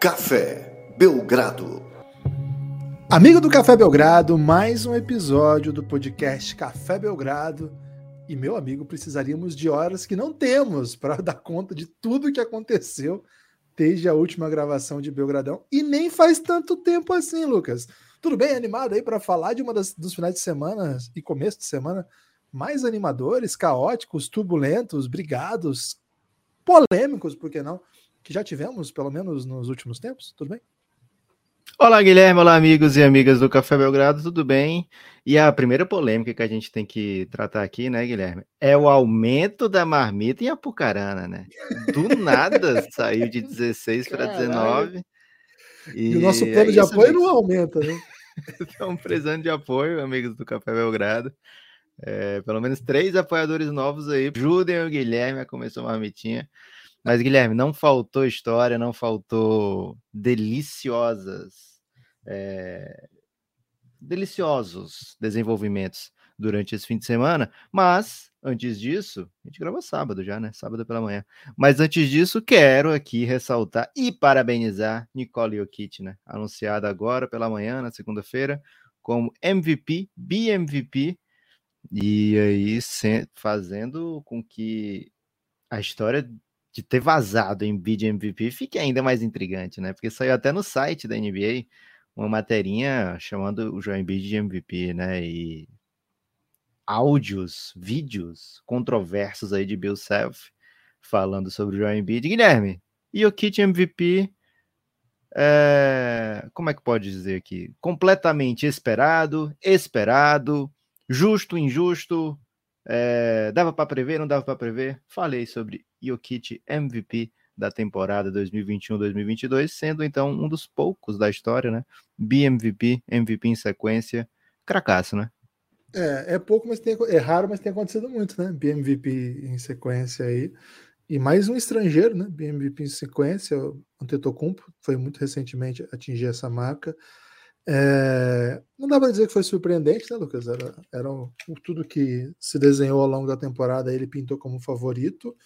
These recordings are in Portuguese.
Café Belgrado. Amigo do Café Belgrado, mais um episódio do podcast Café Belgrado. E meu amigo, precisaríamos de horas que não temos para dar conta de tudo que aconteceu desde a última gravação de Belgradão. E nem faz tanto tempo assim, Lucas. Tudo bem animado aí para falar de uma das, dos finais de semana e começo de semana mais animadores, caóticos, turbulentos, brigados, polêmicos, por que não? Que já tivemos, pelo menos nos últimos tempos. Tudo bem? Olá, Guilherme. Olá, amigos e amigas do Café Belgrado, tudo bem? E a primeira polêmica que a gente tem que tratar aqui, né, Guilherme, é o aumento da marmita em Apucarana, né? Do nada saiu de 16 para 19. E, e, o nosso plano é de apoio não aumenta, né? Estamos precisando de apoio, amigos do Café Belgrado. É, pelo menos três apoiadores novos aí. Ajudem o Guilherme a começar uma marmitinha. Mas, Guilherme, não faltou história, não faltou deliciosas, é, deliciosos desenvolvimentos durante esse fim de semana. Mas, antes disso, a gente gravou sábado já, né? Sábado pela manhã. Mas antes disso, quero aqui ressaltar e parabenizar Nicole Jokic, né? Anunciada agora pela manhã, na segunda-feira, como MVP, BMVP e aí fazendo com que a história de ter vazado em bid MVP fique ainda mais intrigante, né? Porque saiu até no site da NBA uma materinha chamando o Joel Embiid de MVP, né? E áudios, vídeos controversos aí de Bill Self falando sobre o Joel Embiid. Guilherme, e o kit MVP é, como é que pode dizer aqui? Completamente esperado, esperado, Justo, injusto, é, dava para prever, não dava para prever? Falei sobre Jokic MVP da temporada 2021-2022, sendo então um dos poucos da história, né? BMVP, MVP em sequência, cracaço, né? É, é pouco, mas tem, é raro, mas tem acontecido muito, né? BMVP em sequência aí. E mais um estrangeiro, né? BMVP em sequência, o Antetokounmpo, foi muito recentemente atingir essa marca. É, não dá para dizer que foi surpreendente, né, Lucas? Era, era tudo que se desenhou ao longo da temporada, ele pintou como favorito.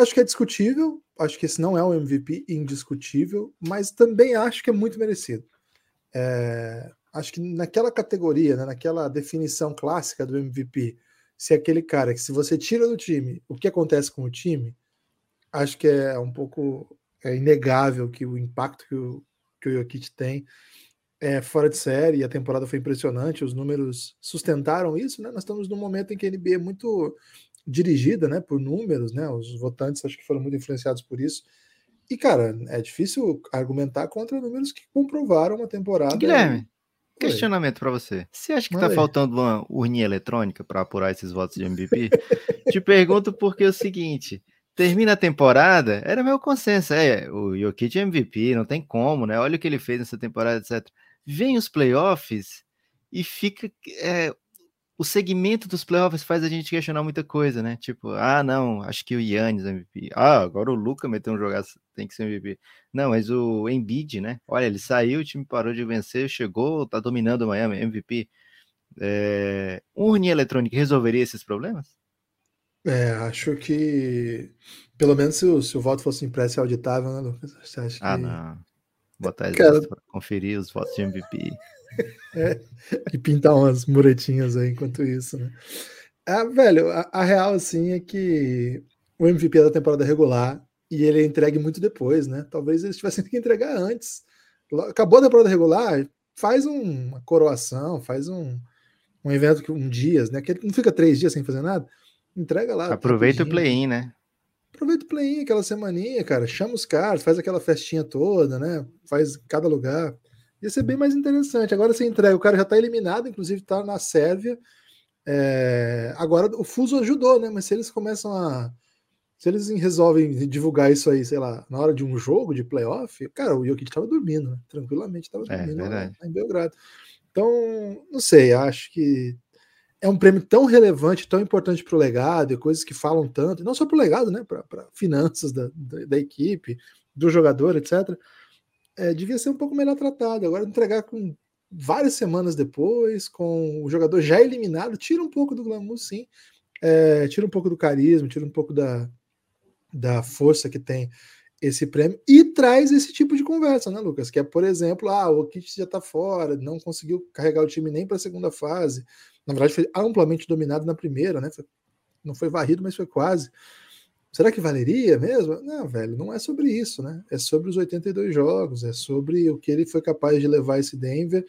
Acho que é discutível, acho que esse não é um MVP indiscutível, mas também acho que é muito merecido. É, acho que naquela categoria, né, naquela definição clássica do MVP, se é aquele cara que se você tira do time, o que acontece com o time, acho que é um pouco é inegável que o impacto que o, que o Jokic tem é, fora de série, a temporada foi impressionante, os números sustentaram isso, né? Nós estamos num momento em que a NBA é muito dirigida, né, por números, né? Os votantes acho que foram muito influenciados por isso. E, cara, é difícil argumentar contra números que comprovaram uma temporada. Guilherme, questionamento para você. Você acha que está faltando uma urninha eletrônica para apurar esses votos de MVP? Te pergunto porque é o seguinte: termina a temporada, era meu consenso, é, o Jokic é MVP, não tem como, né? Olha o que ele fez nessa temporada, etc. Vem os playoffs e fica. É, o segmento dos playoffs faz a gente questionar muita coisa, né? Tipo, ah, não, acho que o Yannis é MVP. Ah, agora o Luca meteu um jogar, tem que ser MVP. Não, mas o Embiid, né? Olha, ele saiu, o time parou de vencer, chegou, tá dominando o Miami, MVP. É, urninha eletrônica resolveria esses problemas? É, acho que pelo menos se o, se o voto fosse impresso e auditável, né, Lucas? Você acha ah, que... Ah, não. Botar Cara... para conferir os votos de MVP. É, e pintar umas muretinhas aí enquanto isso, né? Ah, velho, a, a, real, assim, é que o MVP é da temporada regular e ele é entregue muito depois, né? Talvez eles tivessem que entregar antes. Acabou a temporada regular, faz um, uma coroação, faz um, um evento que um dias, né? Que ele não fica três dias sem fazer nada. Entrega lá. Aproveita o play-in, né? Aproveita o play-in, aquela semaninha, cara. Chama os caras, faz aquela festinha toda, né? Faz cada lugar. Ia ser bem mais interessante. Agora você entrega, o cara já tá eliminado, inclusive tá na Sérvia. É... Agora o Fuso ajudou, né? Mas se eles começam a. Se eles resolvem divulgar isso aí, sei lá, na hora de um jogo de playoff, cara, o Jokic tava dormindo, né? Tranquilamente tava é, dormindo é, lá em Belgrado. Então, não sei, acho que é um prêmio tão relevante, tão importante para o legado, e coisas que falam tanto, não só para o legado, né, para finanças da, da, da, equipe, do jogador, etc. É, devia ser um pouco melhor tratado. Agora, entregar com várias semanas depois, com o jogador já eliminado, tira um pouco do glamour, sim, é, tira um pouco do carisma, tira um pouco da, da força que tem esse prêmio e traz esse tipo de conversa, né, Lucas? Que é, por exemplo, ah, o Kit já tá fora, não conseguiu carregar o time nem para a segunda fase. Na verdade, foi amplamente dominado na primeira, né? Não foi varrido, mas foi quase. Será que valeria mesmo? Não, velho, não é sobre isso, né? É sobre os 82 jogos, é sobre o que ele foi capaz de levar esse Denver.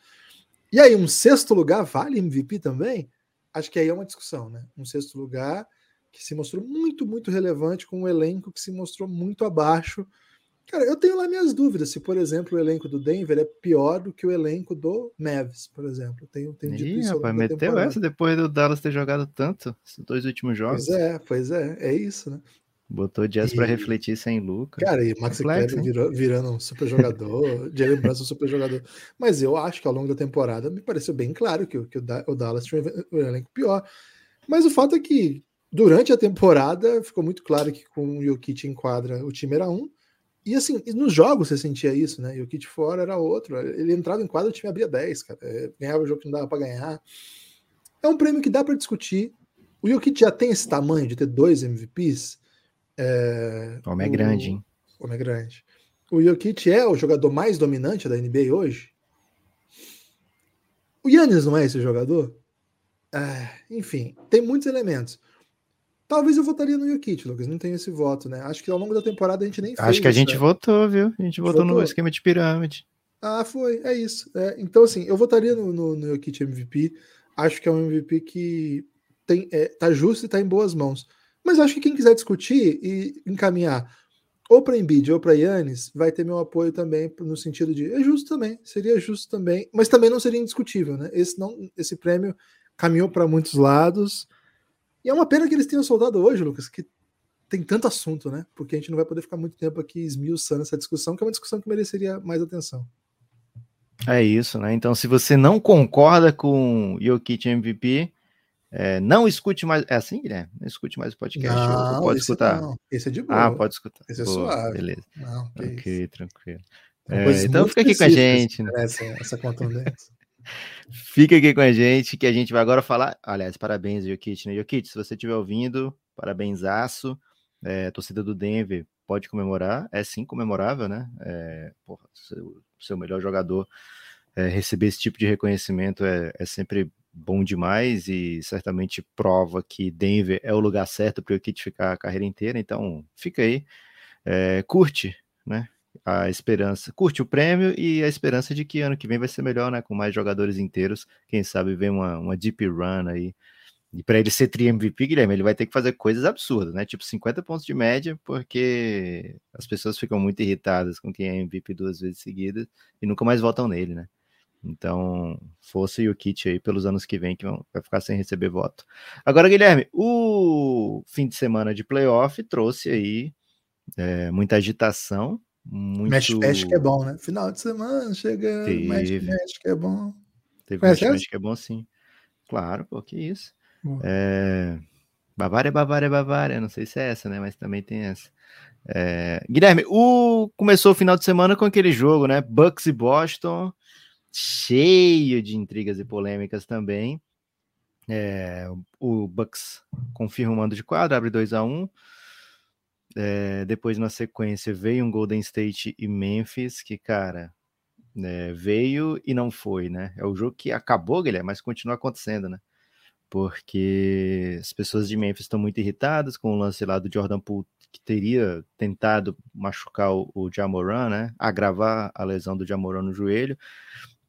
E aí, um sexto lugar vale MVP também? Acho que aí é uma discussão, né? Um sexto lugar que se mostrou muito, muito relevante, com um elenco que se mostrou muito abaixo. Cara, eu tenho lá minhas dúvidas se, por exemplo, o elenco do Denver é pior do que o elenco do Mavis, por exemplo. tenho, tenho dito Ih, isso rapaz, meteu temporada. essa depois do Dallas ter jogado tanto, esses dois últimos jogos. Pois é, pois é, é isso, né? Botou Jazz e... para refletir sem Lucas. Cara, e Max Kleber virou, virando um super jogador, Jalen Brunson um super jogador. Mas eu acho que ao longo da temporada me pareceu bem claro que, que o, Dallas tinha um elenco pior. Mas o fato é que durante a temporada ficou muito claro que com o Jokic em quadra o time era um. E assim, nos jogos você sentia isso, né? Jokic fora era outro. Ele entrava em quadra, o time abria 10, cara. É, ganhava o jogo que não dava para ganhar. É um prêmio que dá para discutir. O Jokic já tem esse tamanho de ter dois MVPs é, o homem é grande, hein? O homem é grande. O Jokic é o jogador mais dominante da NBA hoje? O Yannis não é esse jogador? É, enfim, tem muitos elementos. Talvez eu votaria no Jokic, Lucas. Não tenho esse voto, né? Acho que ao longo da temporada a gente nem Acho fez. Acho que a gente né? votou, viu? A gente votou, votou, no esquema de pirâmide. Ah, foi. É isso. É, então, assim, eu votaria no, no, no Jokic MVP. Acho que é um MVP que tem, é, tá justo e tá em boas mãos. Mas acho que quem quiser discutir e encaminhar ou para Embiid ou para Yannis, vai ter meu apoio também no sentido de é justo também, seria justo também, mas também não seria indiscutível, né? Esse não, esse prêmio caminhou para muitos lados. E é uma pena que eles tenham soldado hoje, Lucas, que tem tanto assunto, né? Porque a gente não vai poder ficar muito tempo aqui esmiuçando essa discussão, que é uma discussão que mereceria mais atenção. É isso, né? Então, se você não concorda com Jokic MVP, é, não escute mais. É assim, Guilherme? Não escute mais o podcast. Não, pode escutar. Não. Esse é de boa. Ah, pode escutar. Esse é Boa, suave. Beleza. Não, ok, tranquilo. É, então fica aqui com a gente. Né? Essa, essa contundência. fica aqui com a gente, que a gente vai agora falar. Aliás, parabéns, Jokic. Né? Jokic, se você estiver ouvindo, parabéns, aço. É, torcida do Denver pode comemorar. É sim comemorável, né? É, porra, seu, seu melhor jogador. É, receber esse tipo de reconhecimento é, é sempre bom demais e certamente prova que Denver é o lugar certo para o Kit ficar a carreira inteira. Então, fica aí, é, curte, né? A esperança, curte o prêmio e a esperança de que ano que vem vai ser melhor, né? Com mais jogadores inteiros. Quem sabe vem uma, uma deep run aí. E para ele ser tri-MVP, Guilherme, ele vai ter que fazer coisas absurdas, né? Tipo 50 pontos de média, porque as pessoas ficam muito irritadas com quem é MVP duas vezes seguidas e nunca mais votam nele, né? Então, força e o kit aí pelos anos que vem, que vai ficar sem receber voto. Agora, Guilherme, o fim de semana de playoff trouxe aí é, muita agitação. Muito... Mexe, mexe que é bom, né? Final de semana, chega, Teve. mexe, mexe que é bom. Teve mexe, mexe que é bom, sim. Claro, pô, que isso. É... Bavária, Bavária, Bavária. Não sei se é essa, né? Mas também tem essa. É... Guilherme, o... começou o final de semana com aquele jogo, né? Bucks e Boston cheio de intrigas e polêmicas também. É, o Bucks confirma o mando de quadro, abre 2 a 1 é, Depois, na sequência, veio um Golden State e Memphis, que, cara, é, veio e não foi, né? É o jogo que acabou, Guilherme, mas continua acontecendo, né? Porque as pessoas de Memphis estão muito irritadas com o lance lá do Jordan Poole, que teria tentado machucar o, o Jamoran, né? Agravar a lesão do Jamoran no joelho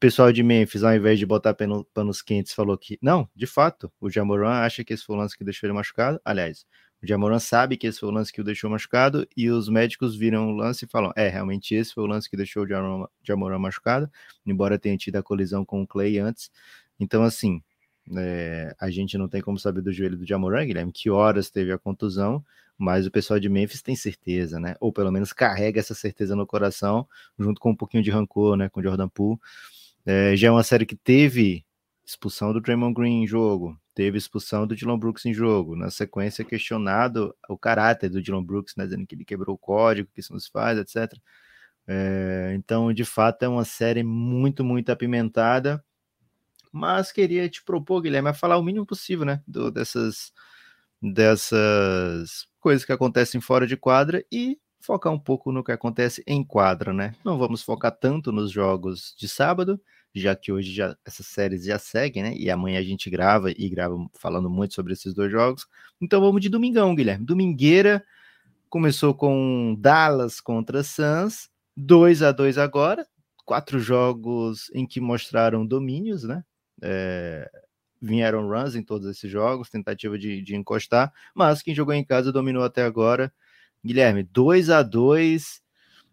pessoal de Memphis, ao invés de botar pano, panos quentes, falou que não, de fato, o Jamoran acha que esse foi o lance que deixou ele machucado. Aliás, o Jamoran sabe que esse foi o lance que o deixou machucado e os médicos viram o lance e falam: é, realmente esse foi o lance que deixou o Jamoran, Jamoran machucado, embora tenha tido a colisão com o Clay antes. Então, assim, é, a gente não tem como saber do joelho do Jamoran, Guilherme, que horas teve a contusão, mas o pessoal de Memphis tem certeza, né? Ou pelo menos carrega essa certeza no coração, junto com um pouquinho de rancor, né, com o Jordan Poole. É, já é uma série que teve expulsão do Draymond Green em jogo, teve expulsão do Dylan Brooks em jogo. Na sequência, questionado o caráter do Dylan Brooks, né, dizendo que ele quebrou o código, que isso não se faz, etc. É, então, de fato, é uma série muito, muito apimentada. Mas queria te propor, Guilherme, a falar o mínimo possível, né? Do, dessas, dessas coisas que acontecem fora de quadra e focar um pouco no que acontece em quadra, né? Não vamos focar tanto nos jogos de sábado, já que hoje já, essas séries já seguem, né? E amanhã a gente grava e grava falando muito sobre esses dois jogos. Então vamos de domingão, Guilherme. Domingueira começou com Dallas contra Suns, 2 a 2 agora, quatro jogos em que mostraram domínios, né? É, vieram runs em todos esses jogos, tentativa de, de encostar, mas quem jogou em casa dominou até agora. Guilherme, 2 a 2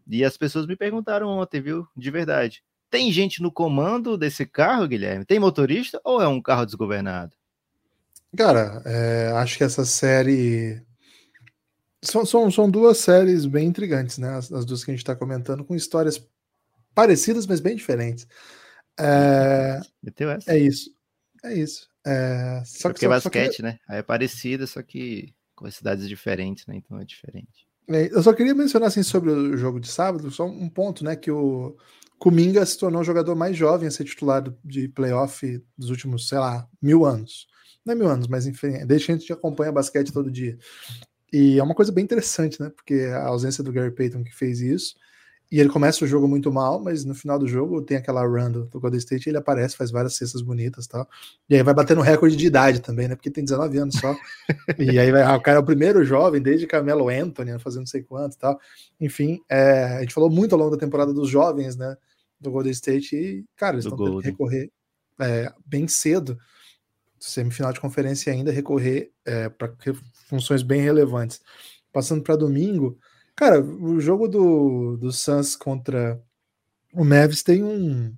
e as pessoas me perguntaram ontem, viu? De verdade. Tem gente no comando desse carro, Guilherme? Tem motorista ou é um carro desgovernado? Cara, é, acho que essa série. São, são, são duas séries bem intrigantes, né? As, as duas que a gente está comentando, com histórias parecidas, mas bem diferentes. É, é isso. É isso. É, só Porque que, só, basquete, só que... né? Aí é parecida, só que com cidades diferentes, né? Então é diferente. É, eu só queria mencionar assim sobre o jogo de sábado, só um ponto, né? Que o Kuminga se tornou o jogador mais jovem a ser titular de playoff dos últimos, sei lá, mil anos. Não é mil anos, mas enfim, desde que a gente acompanha basquete todo dia. E é uma coisa bem interessante, né? Porque a ausência do Gary Payton que fez isso e ele começa o jogo muito mal, mas no final do jogo tem aquela run do, do Golden State, ele aparece, faz várias cestas bonitas e tal. E aí vai batendo recorde de idade também, né? Porque tem 19 anos só. e aí vai, ah, o cara é o primeiro jovem, desde Camelo Anthony, né? fazendo não sei quanto e tal. Enfim, é, a gente falou muito ao longo da temporada dos jovens, né? Do Golden State, e, cara, eles estão tendo que recorrer é, bem cedo, semifinal de conferência ainda, recorrer é, para funções bem relevantes. Passando para domingo. Cara, o jogo do, do Suns contra o Mavis tem um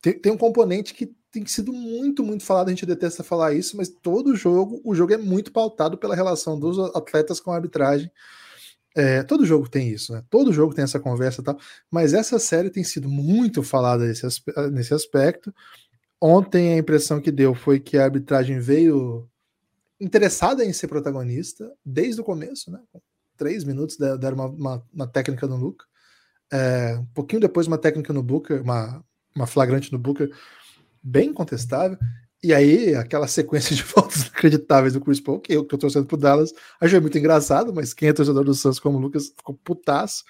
tem, tem um componente que tem sido muito, muito falado, a gente detesta falar isso, mas todo jogo, o jogo é muito pautado pela relação dos atletas com a arbitragem. É, todo jogo tem isso, né? Todo jogo tem essa conversa e tal, mas essa série tem sido muito falada nesse, nesse aspecto. Ontem a impressão que deu foi que a arbitragem veio interessada em ser protagonista desde o começo, né? Três minutos deram uma, uma, uma técnica no Luca. É, um pouquinho depois, uma técnica no Booker, uma, uma flagrante no Booker, bem contestável. E aí, aquela sequência de voltas inacreditáveis do Chris Paul, que eu que tô torcendo pro Dallas, achei muito engraçado, mas quem é torcedor do Santos como o Lucas ficou putaço.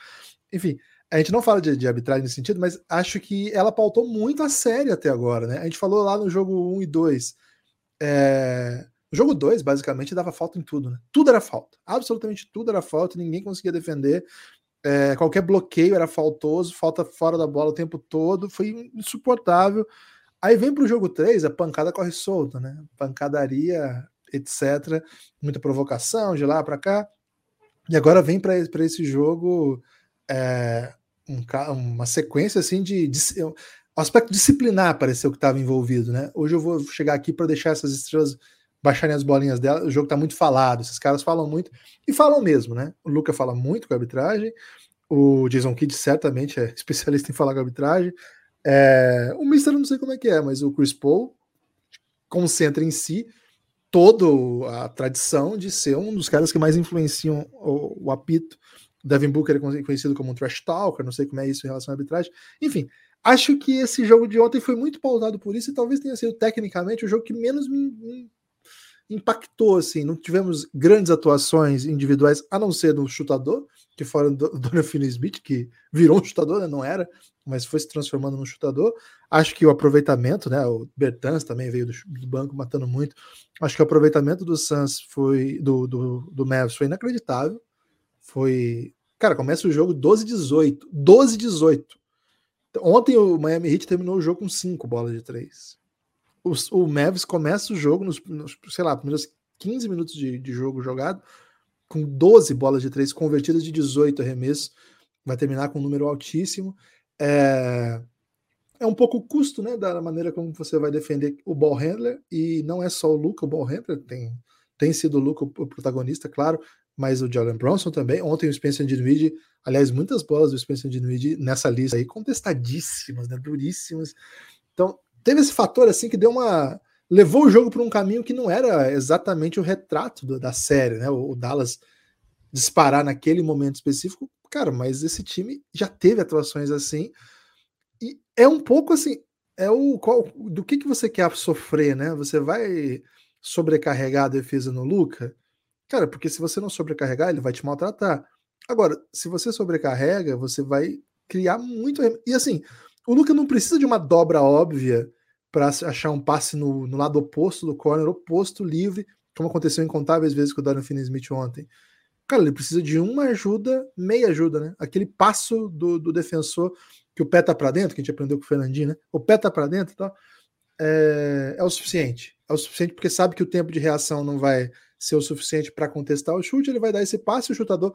Enfim, a gente não fala de, de, arbitragem nesse sentido, mas acho que ela pautou muito a sério até agora, né? A gente falou lá no jogo 1 e 2. É, o jogo 2, basicamente, dava falta em tudo, né? Tudo era falta. Absolutamente tudo era falta, ninguém conseguia defender. É, qualquer bloqueio era faltoso, falta fora da bola o tempo todo, foi insuportável. Aí vem para o jogo 3, a pancada corre solta, né? Pancadaria, etc. Muita provocação de lá para cá. E agora vem para esse jogo é, um, uma sequência assim de, de, o aspecto disciplinar pareceu que estava envolvido, né? Hoje eu vou chegar aqui para deixar essas estrelas baixarem as bolinhas dela. O jogo tá muito falado, esses caras falam muito e falam mesmo, né? O Luca fala muito com a arbitragem, o Jason Kidd certamente é especialista em falar com a arbitragem. É, o Mister não sei como é que é, mas o Chris Paul concentra em si toda a tradição de ser um dos caras que mais influenciam o, o apito. Devin Booker é conhecido como um trash talker, não sei como é isso em relação à arbitragem. Enfim, acho que esse jogo de ontem foi muito pautado por isso e talvez tenha sido tecnicamente o jogo que menos me, me impactou, assim, não tivemos grandes atuações individuais, a não ser do chutador, que fora do Dona Finney-Smith, que virou um chutador, né? não era, mas foi se transformando num chutador. Acho que o aproveitamento, né? O Bertans também veio do, do banco matando muito. Acho que o aproveitamento do Suns foi do, do, do Mavs foi inacreditável. Foi. Cara, começa o jogo 12-18. 12-18. Ontem o Miami Heat terminou o jogo com 5 bolas de 3 o, Mavis começa o jogo nos, nos, sei lá, primeiros 15 minutos de, de jogo jogado, com 12 bolas de três convertidas de 18 arremessos, vai terminar com um número altíssimo. É, é um pouco custo, né, da maneira como você vai defender o ball handler, e não é só o Luca o ball handler, tem, tem sido o Luca o protagonista, claro, mas o Jalen Bronson também. Ontem o Spencer Dinwiddie, aliás, muitas bolas do Spencer Dinwiddie nessa lista aí, contestadíssimas, né, duríssimas. Então, teve esse fator assim que deu uma levou o jogo para um caminho que não era exatamente o retrato do, da série, né? O, o, Dallas disparar naquele momento específico, cara, mas esse time já teve atuações assim e é um pouco assim, é o qual, do que que você quer sofrer, né? Você vai sobrecarregar a defesa no Luca? Cara, porque se você não sobrecarregar, ele vai te maltratar. Agora, se você sobrecarrega, você vai criar muito. E assim, o Luca não precisa de uma dobra óbvia para achar um passe no, no, lado oposto do corner, oposto, livre, como aconteceu incontáveis vezes com o Darren Finney-Smith ontem. Cara, ele precisa de uma ajuda, meia ajuda, né? Aquele passo do, do defensor que o pé tá para dentro, que a gente aprendeu com o Fernandinho, né? O pé tá para dentro, tá? É, é o suficiente. É o suficiente porque sabe que o tempo de reação não vai ser o suficiente para contestar o chute, ele vai dar esse passe, o chutador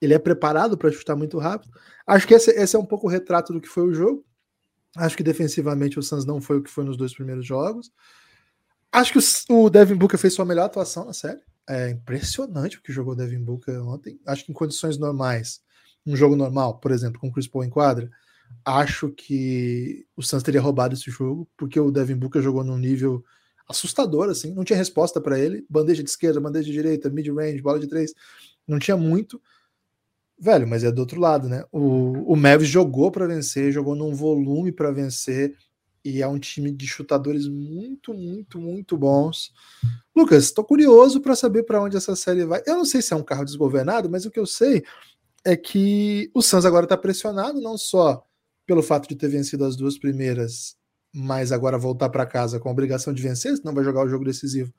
ele é preparado para chutar muito rápido. Acho que esse, esse, é um pouco o retrato do que foi o jogo. Acho que defensivamente o Suns não foi o que foi nos dois primeiros jogos. Acho que o, Devin Booker fez sua melhor atuação na série. É impressionante o que jogou o Devin Booker ontem. Acho que em condições normais, um jogo normal, por exemplo, com o Chris Paul em quadra, acho que o Suns teria roubado esse jogo, porque o Devin Booker jogou num nível assustador, assim, não tinha resposta para ele. Bandeja de esquerda, bandeja de direita, mid-range, bola de três, não tinha muito. Velho, mas é do outro lado, né? O, o Mavis jogou para vencer, jogou num volume para vencer, e é um time de chutadores muito, muito, muito bons. Lucas, estou curioso para saber para onde essa série vai. Eu não sei se é um carro desgovernado, mas o que eu sei é que o Suns agora está pressionado, não só pelo fato de ter vencido as duas primeiras, mas agora voltar para casa com a obrigação de vencer, senão vai jogar o jogo decisivo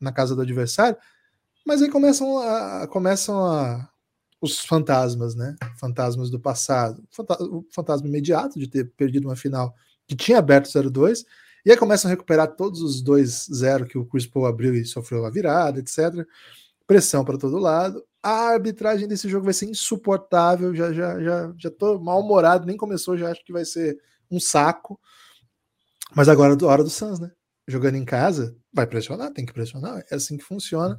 na casa do adversário. Mas aí começam a, começam a, os fantasmas, né? Fantasmas do passado. O fantasma imediato de ter perdido uma final que tinha aberto 0-2, e aí começam a recuperar todos os 2-0 que o Chris Paul abriu e sofreu a virada, etc. Pressão para todo lado. A arbitragem desse jogo vai ser insuportável. Já já já já tô mal-humorado, nem começou, já acho que vai ser um saco. Mas agora é hora do Suns, né? Jogando em casa, vai pressionar, tem que pressionar, é assim que funciona.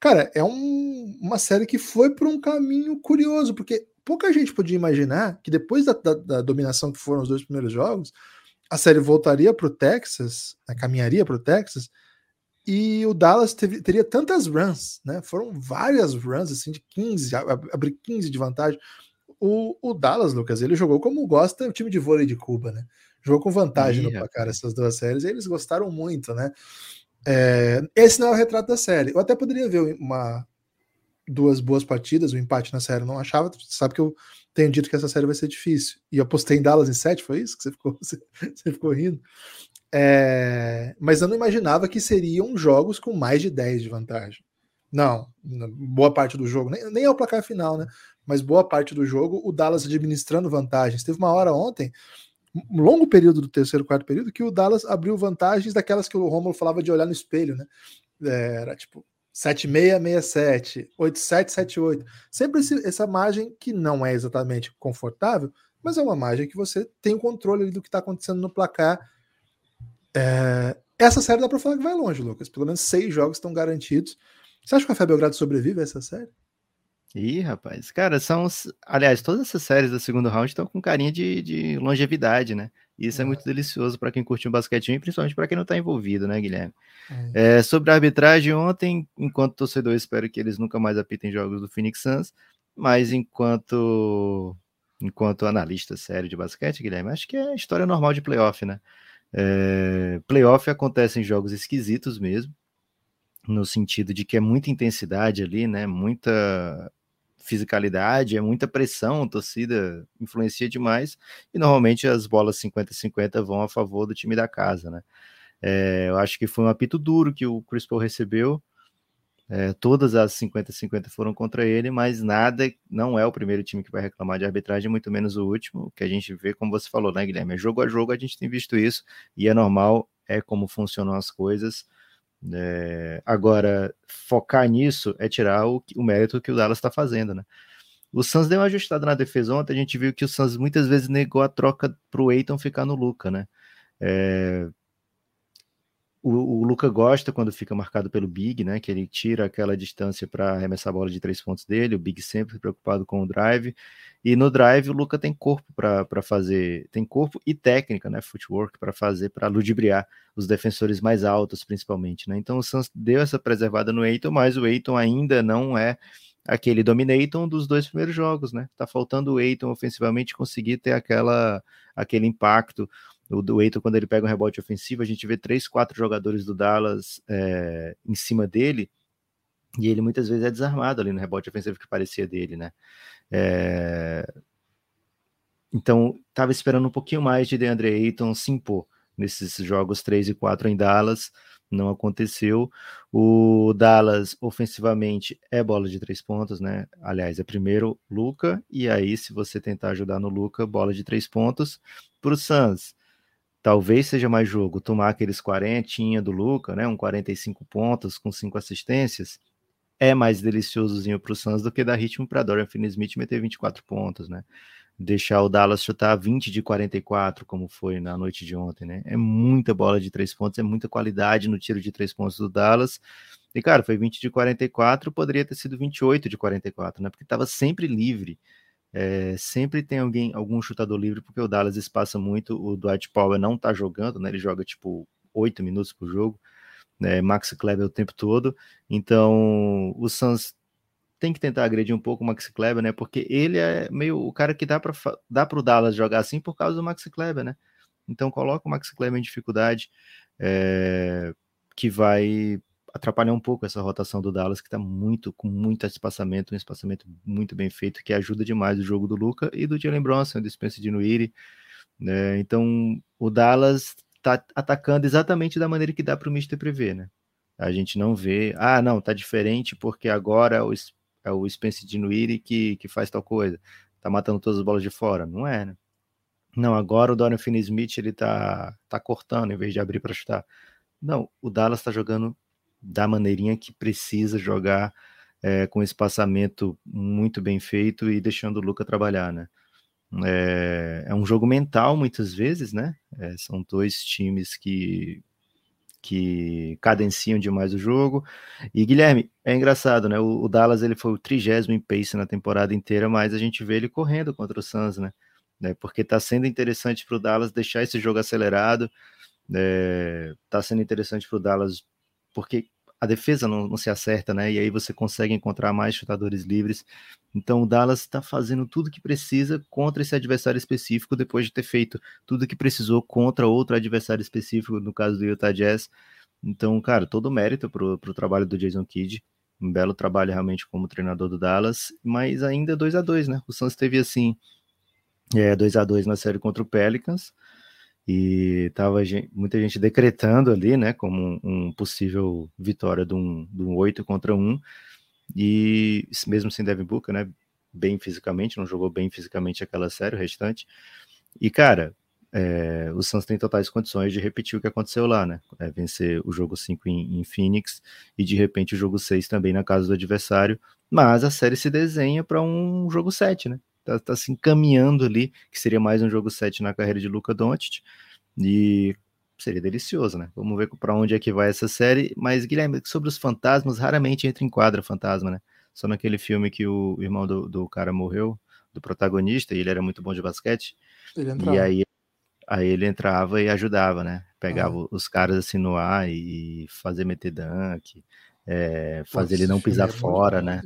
Cara, é um, uma série que foi por um caminho curioso, porque pouca gente podia imaginar que depois da, da, da dominação que foram os dois primeiros jogos, a série voltaria para o Texas, né, caminharia para o Texas, e o Dallas teve, teria tantas runs, né? Foram várias runs, assim, de 15, abrir 15 de vantagem. O, o, Dallas, Lucas, ele jogou como gosta o time de vôlei de Cuba, né? Jogou com vantagem Ih, no placar essas duas séries, e eles gostaram muito, né? É, esse não é o retrato da série. Eu até poderia ver uma, duas boas partidas, o um empate na série eu não achava. Sabe que eu tenho dito que essa série vai ser difícil. E eu postei em Dallas em 7, foi isso? Que você ficou, você, você ficou rindo. É, mas eu não imaginava que seriam jogos com mais de 10 de vantagem. Não, boa parte do jogo, nem, nem é o placar final, né? Mas boa parte do jogo, o Dallas administrando vantagens. Teve uma hora ontem, um longo período do terceiro, quarto período, que o Dallas abriu vantagens daquelas que o Romulo falava de olhar no espelho, né? É, era tipo 7667, 8778. Sempre esse, essa margem que não é exatamente confortável, mas é uma margem que você tem o controle do que está acontecendo no placar. É, essa série dá para falar que vai longe, Lucas. Pelo menos seis jogos estão garantidos. Você acha que o Café Belgrado sobrevive a essa série? Ih, rapaz, cara, são. Aliás, todas essas séries da segundo round estão com carinha de, de longevidade, né? E isso é, é muito delicioso para quem curte um basquetinho e principalmente para quem não está envolvido, né, Guilherme? É. É, sobre a arbitragem, ontem, enquanto torcedor, espero que eles nunca mais apitem jogos do Phoenix Suns, mas enquanto enquanto analista sério de basquete, Guilherme, acho que é história normal de playoff, né? É, playoff acontece em jogos esquisitos mesmo, no sentido de que é muita intensidade ali, né? Muita fisicalidade, é muita pressão, torcida influencia demais, e normalmente as bolas 50-50 vão a favor do time da casa, né? É, eu acho que foi um apito duro que o Chris Paul recebeu, é, todas as 50-50 foram contra ele, mas nada, não é o primeiro time que vai reclamar de arbitragem, muito menos o último, que a gente vê, como você falou, né, Guilherme? É jogo a jogo, a gente tem visto isso, e é normal, é como funcionam as coisas. É, agora, focar nisso é tirar o, o mérito que o Dallas está fazendo, né? O Suns deu uma ajustada na defesa ontem, a gente viu que o Suns muitas vezes negou a troca para o Eiton ficar no Luca, né? É, o, o Luca gosta quando fica marcado pelo Big, né? Que ele tira aquela distância para arremessar a bola de três pontos dele. O Big sempre preocupado com o drive. E no drive o Luca tem corpo para fazer, tem corpo e técnica, né? Footwork para fazer, para ludibriar os defensores mais altos, principalmente, né? Então o Suns deu essa preservada no Eiton, mas o Eiton ainda não é aquele dominator dos dois primeiros jogos, né? Tá faltando o Eiton ofensivamente conseguir ter aquela aquele impacto o do Eiton, quando ele pega um rebote ofensivo, a gente vê três, quatro jogadores do Dallas é, em cima dele, e ele muitas vezes é desarmado ali no rebote ofensivo que parecia dele, né? É... Então, estava esperando um pouquinho mais de DeAndre Ayton se impor nesses jogos 3 e 4 em Dallas, não aconteceu. O Dallas, ofensivamente, é bola de três pontos, né? Aliás, é primeiro Luca, e aí, se você tentar ajudar no Luca, bola de três pontos. Para o Suns, talvez seja mais jogo tomar aqueles 40 do Luca, né? Um 45 pontos com cinco assistências. É mais deliciosozinho para o Suns do que dar ritmo para Dorian Finney-Smith meter 24 pontos, né? deixar o Dallas chutar 20 de 44, como foi na noite de ontem, né? É muita bola de três pontos, é muita qualidade no tiro de três pontos do Dallas. E, cara, foi 20 de 44, poderia ter sido 28 de 44, né? Porque estava sempre livre. É, sempre tem alguém, algum chutador livre, porque o Dallas espaça muito. O Dwight Powell não tá jogando, né? Ele joga tipo 8 minutos por jogo. Né? Max Kleber o tempo todo. Então, o Suns tem que tentar agredir um pouco o Max Kleber, né? Porque ele é meio o cara que dá para dá para o Dallas jogar assim por causa do Max Kleber, né? Então coloca o Max Kleber em dificuldade, é, que vai atrapalhar um pouco essa rotação do Dallas, que está muito com muito espaçamento, um espaçamento muito bem feito, que ajuda demais o jogo do Luca e do Jalen Bronson, do Spencer Dinwiddie. Né? Então o Dallas está atacando exatamente da maneira que dá para o Mister prever, né? A gente não vê, ah, não, tá diferente porque agora o é o Spencer Dinwiddie que, que faz tal coisa, tá matando todas as bolas de fora. Não é, né? Não, agora o Dorian Finney-Smith ele tá, tá cortando em vez de abrir para chutar. Não, o Dallas está jogando da maneirinha que precisa jogar é, com espaçamento muito bem feito e deixando o Luca trabalhar, né? É, é um jogo mental muitas vezes, né? É, são dois times que que cadenciam demais o jogo. E Guilherme, é engraçado, né? O, o Dallas ele foi o trigésimo em pace na temporada inteira, mas a gente vê ele correndo contra o Suns, né? né? Porque está sendo interessante para o Dallas deixar esse jogo acelerado. Está é, sendo interessante para o Dallas porque a defesa não, não, se acerta, né? E aí você consegue encontrar mais chutadores livres. Então o Dallas está fazendo tudo que precisa contra esse adversário específico depois de ter feito tudo que precisou contra outro adversário específico, no caso do Utah Jazz. Então, cara, todo mérito para o trabalho do Jason Kidd. Um belo trabalho realmente como treinador do Dallas, mas ainda 2 a 2 né? O Suns teve assim, é, 2 a 2 na série contra o Pelicans e tava muita gente decretando ali, né, como um, um possível vitória de um, de um 8 contra 1, e mesmo sem Devin Booker, né, bem fisicamente, não jogou bem fisicamente aquela série, o restante, e cara, é, o Suns tem totais condições de repetir o que aconteceu lá, né, é, vencer o jogo 5 em, em Phoenix, e de repente o jogo 6 também na casa do adversário, mas a série se desenha para um jogo 7, né, tá, tá se encaminhando ali, que seria mais um jogo 7 na carreira de Luca Doncic, e seria delicioso, né? Vamos ver para onde é que vai essa série, mas Guilherme, sobre os fantasmas, raramente entra em quadra fantasma, né? Só naquele filme que o irmão do, do cara morreu, do protagonista, e ele era muito bom de basquete, e aí, aí ele entrava e ajudava, né? Pegava ah. os caras assim no ar e fazer meter dunk, é, fazer ele não pisar é fora, né?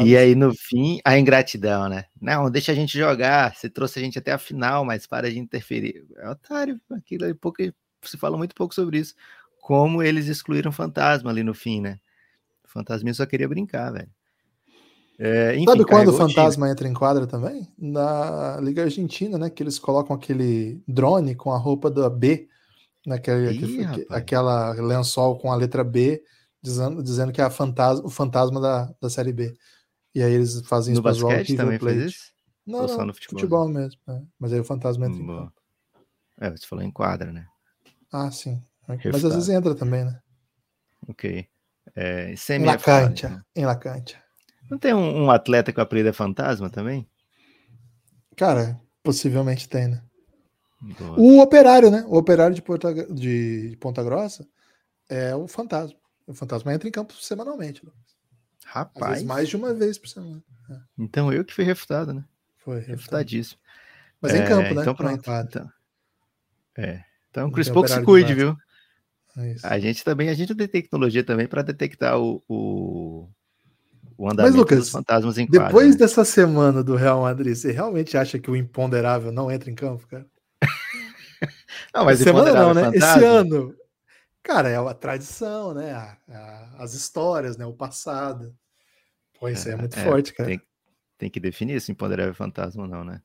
E aí, no fim, a ingratidão, né? Não, deixa a gente jogar. Você trouxe a gente até a final, mas para de interferir. É otário, aquilo aí pouco, se fala muito pouco sobre isso. Como eles excluíram o fantasma ali no fim, né? O fantasminha só queria brincar, velho. É, enfim, Sabe quando o fantasma entra em quadra também? Na Liga Argentina, né? Que eles colocam aquele drone com a roupa da B, naquele, Ih, aquele, aquela lençol com a letra B dizendo, dizendo que é a fantasma, o fantasma da, da Série B. E aí eles fazem no isso basquete também Plate. faz isso? Não, não, no futebol, futebol mesmo. É. Mas aí o fantasma entra em É, você falou em quadra, né? Ah, sim. Refutado. Mas às vezes entra também, né? Ok. É, em La Cancha. Né? Em La Cancha. Não tem um, um atleta que o apelido é fantasma também? Cara, possivelmente tem, né? Boa. O operário, né? O operário de Ponta, de Ponta Grossa é o fantasma. O fantasma entra em campo semanalmente. Rapaz. mais de uma vez por semana. É. Então eu que fui refutado, né? Foi. Refutadíssimo. Mas é, em campo, né? Então pronto. Então, é. Então Chris Paul se cuide, viu? É a gente também, a gente tem tecnologia também para detectar o, o, o andamento mas, Lucas, dos fantasmas em quadra. Depois né? dessa semana do Real Madrid, você realmente acha que o imponderável não entra em campo, cara? não, mas semana não, né? Fantasma, Esse ano, Cara, é a tradição, né? A, a, as histórias, né? O passado. Pô, isso é, é muito é, forte, cara. Tem, tem que definir se imponderável é fantasma ou não, né?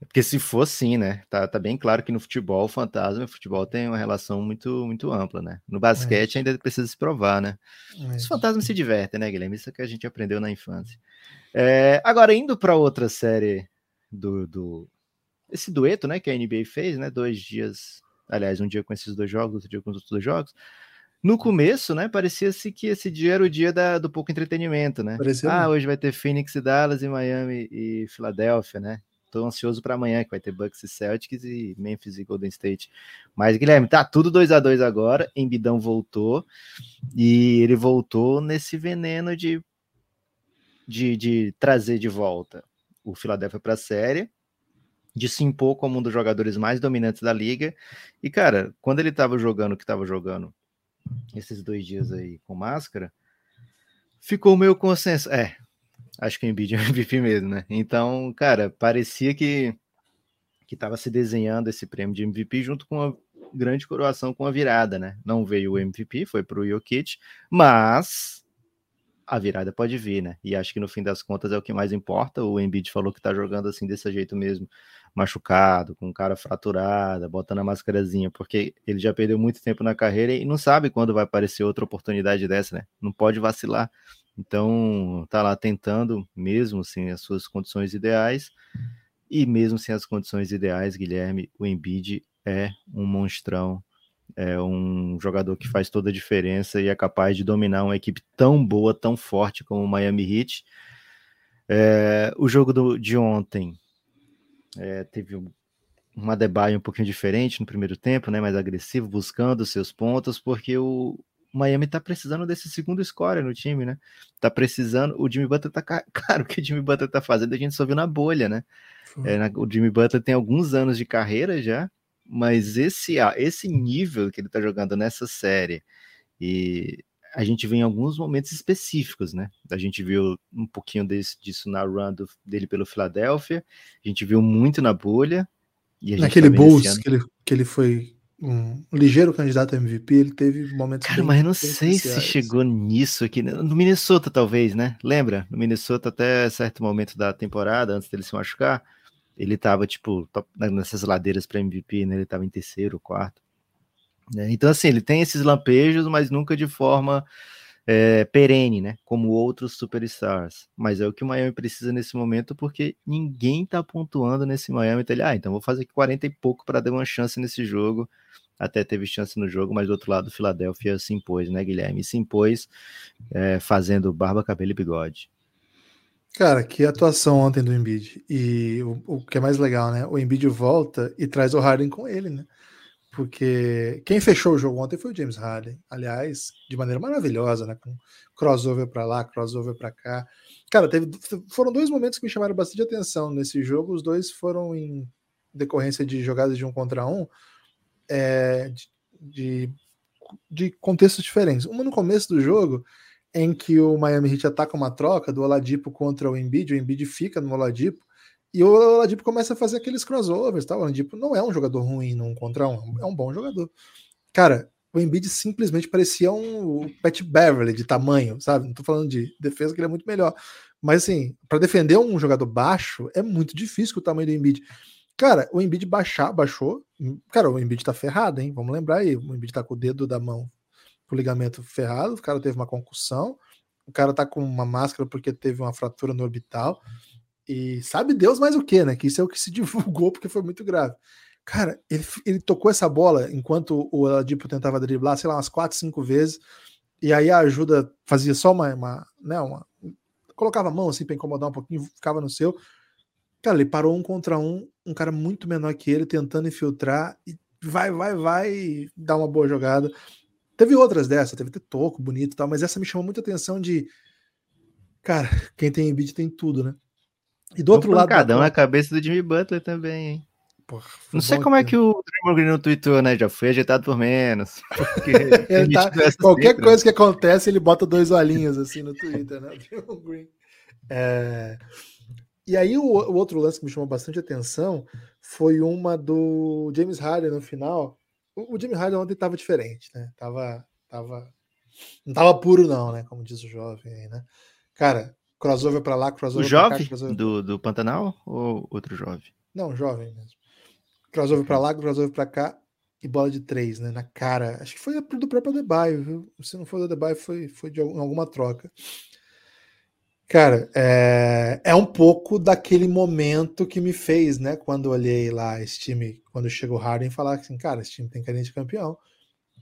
Porque se for assim, né? Tá, tá bem claro que no futebol, o fantasma e o futebol tem uma relação muito, muito ampla, né? No basquete é. ainda precisa se provar, né? É. Os fantasmas se divertem, né, Guilherme? Isso é que a gente aprendeu na infância. É, agora, indo para outra série do, do. Esse dueto, né? Que a NBA fez, né? Dois dias. Aliás, um dia com esses dois jogos, outro dia com os outros dois jogos. No começo, né, parecia-se que esse dia era o dia da, do pouco entretenimento, né? Parecia ah, hoje vai ter Phoenix e Dallas e Miami e Filadélfia, né? Tô ansioso para amanhã, que vai ter Bucks e Celtics e Memphis e Golden State. Mas, Guilherme, tá tudo 2 a 2 agora. Embidão voltou. E ele voltou nesse veneno de, de, de trazer de volta o Philadelphia para a série, de se impor como um dos jogadores mais dominantes da liga. E, cara, quando ele tava jogando o que tava jogando esses dois dias aí com máscara, ficou meio consenso. É, Acho que o Embiid é MVP mesmo, né? Então, cara, parecia que que estava se desenhando esse prêmio de MVP junto com uma grande coroação com a virada, né? Não veio o MVP, foi para o Jokic, mas a virada pode vir, né? E acho que no fim das contas é o que mais importa. O Embiid falou que tá jogando assim desse jeito mesmo, machucado, com cara fraturada, botando a máscarazinha, porque ele já perdeu muito tempo na carreira e não sabe quando vai aparecer outra oportunidade dessa, né? Não pode vacilar. Então, tá lá tentando, mesmo sem as suas condições ideais, e mesmo sem as condições ideais, Guilherme, o Embiid é um monstrão, é um jogador que faz toda a diferença e é capaz de dominar uma equipe tão boa, tão forte como o Miami Heat. É, o jogo do, de ontem é, teve uma debate um pouquinho diferente no primeiro tempo, né, mais agressivo, buscando seus pontos, porque o, Miami tá precisando desse segundo scorer no time, né? Tá precisando. O Jimmy Butler tá. Cara, o que o Jimmy Butler tá fazendo, a gente só viu na bolha, né? É, na, o Jimmy Butler tem alguns anos de carreira já, mas esse, esse nível que ele tá jogando nessa série, e a gente vê em alguns momentos específicos, né? A gente viu um pouquinho desse, disso na run do, dele pelo Philadelphia, a gente viu muito na bolha. Naquele tá Bulls que ele, que ele foi um ligeiro candidato a MVP, ele teve momentos. Cara, mas eu não sei se chegou nisso aqui. Né? No Minnesota, talvez, né? Lembra? No Minnesota, até certo momento da temporada, antes dele se machucar, ele tava, tipo, nessas ladeiras para MVP, né? Ele tava em terceiro, quarto. Né? Então, assim, ele tem esses lampejos, mas nunca de forma é, perene, né? Como outros superstars. Mas é o que o Miami precisa nesse momento, porque ninguém tá pontuando nesse Miami. Então ele, ah, então vou fazer aqui 40 e pouco para dar uma chance nesse jogo. Até teve chance no jogo, mas do outro lado, o Philadelphia se impôs, né, Guilherme? Se impôs é, fazendo barba, cabelo e bigode. Cara, que atuação ontem do Embiid. E o, o que é mais legal, né? O Embiid volta e traz o Harden com ele, né? Porque quem fechou o jogo ontem foi o James Harden, aliás, de maneira maravilhosa, né? Com crossover para lá, crossover para cá. Cara, teve, foram dois momentos que me chamaram bastante atenção nesse jogo. Os dois foram em decorrência de jogadas de um contra um, é, de, de, contextos diferentes. Uma no começo do jogo, em que o Miami Heat ataca uma troca do Oladipo contra o Embiid, o Embiid fica no Oladipo, e o Oladipo começa a fazer aqueles crossovers, tá? O Oladipo não é um jogador ruim num contra um, é um bom jogador. Cara, o Embiid simplesmente parecia um Pat Beverly de tamanho, sabe? Não tô falando de defesa que ele é muito melhor, mas assim, para defender um jogador baixo é muito difícil o tamanho do Embiid. Cara, o Embiid baixar, baixou. Cara, o Embiid tá ferrado, hein? Vamos lembrar aí, o Embiid tá com o dedo da mão com o ligamento ferrado, o cara teve uma concussão, o cara tá com uma máscara porque teve uma fratura no orbital. E sabe Deus mais o que, né? Que isso é o que se divulgou porque foi muito grave. Cara, ele, ele tocou essa bola enquanto o Adipo tentava driblar, sei lá, umas quatro, cinco vezes. E aí a ajuda fazia só uma, uma né, uma colocava a mão assim para incomodar um pouquinho, ficava no seu. Cara, ele parou um contra um, um cara muito menor que ele tentando infiltrar e vai, vai, vai dar uma boa jogada. Teve outras dessas, teve toco bonito e tal, mas essa me chamou muita atenção de cara, quem tem Embiid tem tudo, né? E do outro lado. Cada um na cabeça do Jimmy Butler também, hein? Porra, não sei como é que o Draymond Green no Twitter, né? Já foi ajeitado por menos. tá, qualquer coisa que acontece, ele bota dois olhinhos assim no Twitter, né? Green. É... E aí, o, o, outro lance que me chamou bastante atenção foi uma do James Harden no final. O, o James Harden ontem estava diferente, né? Tava, tava, não tava puro, não, né? Como diz o jovem aí, né? Cara, crossover para lá, crossover o jovem cá, do, do Pantanal ou outro jovem? Não, jovem mesmo. Crossover para lá, crossover para cá e bola de três, né? Na cara. Acho que foi do próprio Adebayo, viu? Se não foi do Adebayo, foi, foi de alguma troca. Cara, é, é um pouco daquele momento que me fez, né? Quando olhei lá esse time, quando chegou o Harden, falar assim, cara, esse time tem carinha de campeão.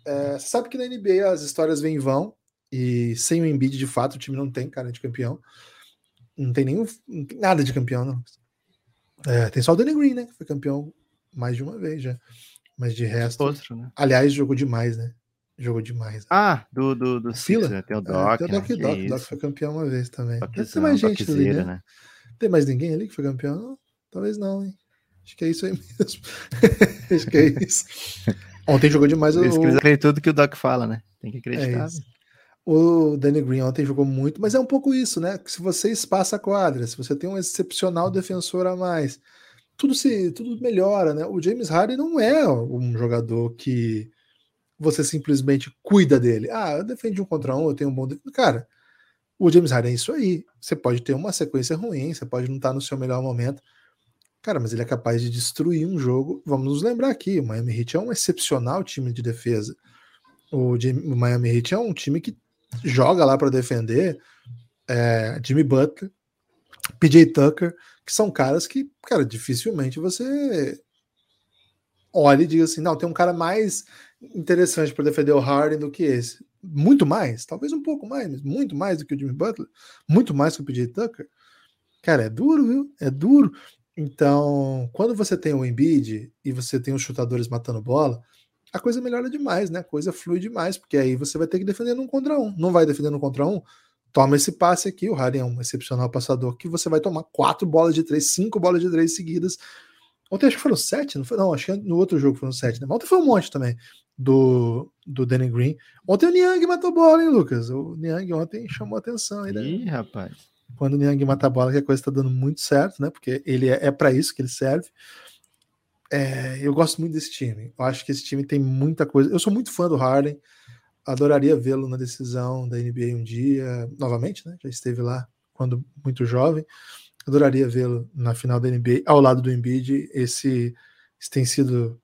É, você sabe que na NBA as histórias vêm e vão, e sem o Embiid, de fato, o time não tem cara de campeão. Não tem nenhum. Não tem nada de campeão, não. É, tem só o Danny Green, né? Que foi campeão mais de uma vez já. Mas de resto. Outro, né? Aliás, jogou demais, né? Jogou demais. Né? Ah, do, do, do Fila? né? Tem o Doc. É, tem o Doc, né? Doc, Doc foi campeão uma vez também. tem mais gente ali, né? né? Tem mais ninguém ali que foi campeão? Não, talvez não, hein? Acho que é isso aí mesmo. Acho que é isso. Ontem jogou demais o. Eles acreditam tudo que o Doc fala, né? Tem que acreditar. É o Danny Green ontem jogou muito, mas é um pouco isso, né? Se você espaça a quadra, se você tem um excepcional defensor a mais, tudo se tudo melhora, né? O James Harden não é um jogador que você simplesmente cuida dele. Ah, eu defendo um contra um, eu tenho um bom. Cara, o James Harden é isso aí. Você pode ter uma sequência ruim, você pode não estar no seu melhor momento. Cara, mas ele é capaz de destruir um jogo. Vamos nos lembrar aqui: o Miami Heat é um excepcional time de defesa. O Miami Heat é um time que joga lá para defender é, Jimmy Butler, PJ Tucker, que são caras que, cara, dificilmente você olha e diga assim, não, tem um cara mais interessante para defender o Harden do que esse. Muito mais, talvez um pouco mais, mas muito mais do que o Jimmy Butler, muito mais que o PJ Tucker. Cara, é duro, viu? É duro. Então, quando você tem o Embiid e você tem os chutadores matando bola, a coisa melhora demais, né? A coisa flui demais, porque aí você vai ter que defender um contra um. Não vai defender um contra um? Toma esse passe aqui. O Harden é um excepcional passador que você vai tomar quatro bolas de três, cinco bolas de três seguidas. Ontem acho que foram sete, não foi? Não, acho que no outro jogo foram sete, né? Mas ontem foi um monte também do, do Danny Green. Ontem o Niang matou bola, hein, Lucas? O Niang ontem chamou atenção. Aí, né? Ih, rapaz. Quando o Niang mata a bola, que a coisa está dando muito certo, né? Porque ele é, é para isso que ele serve. É, eu gosto muito desse time. Eu acho que esse time tem muita coisa. Eu sou muito fã do Harden. Adoraria vê-lo na decisão da NBA um dia, novamente, né? Já esteve lá quando muito jovem. Adoraria vê-lo na final da NBA ao lado do Embiid. Esse, esse tem sido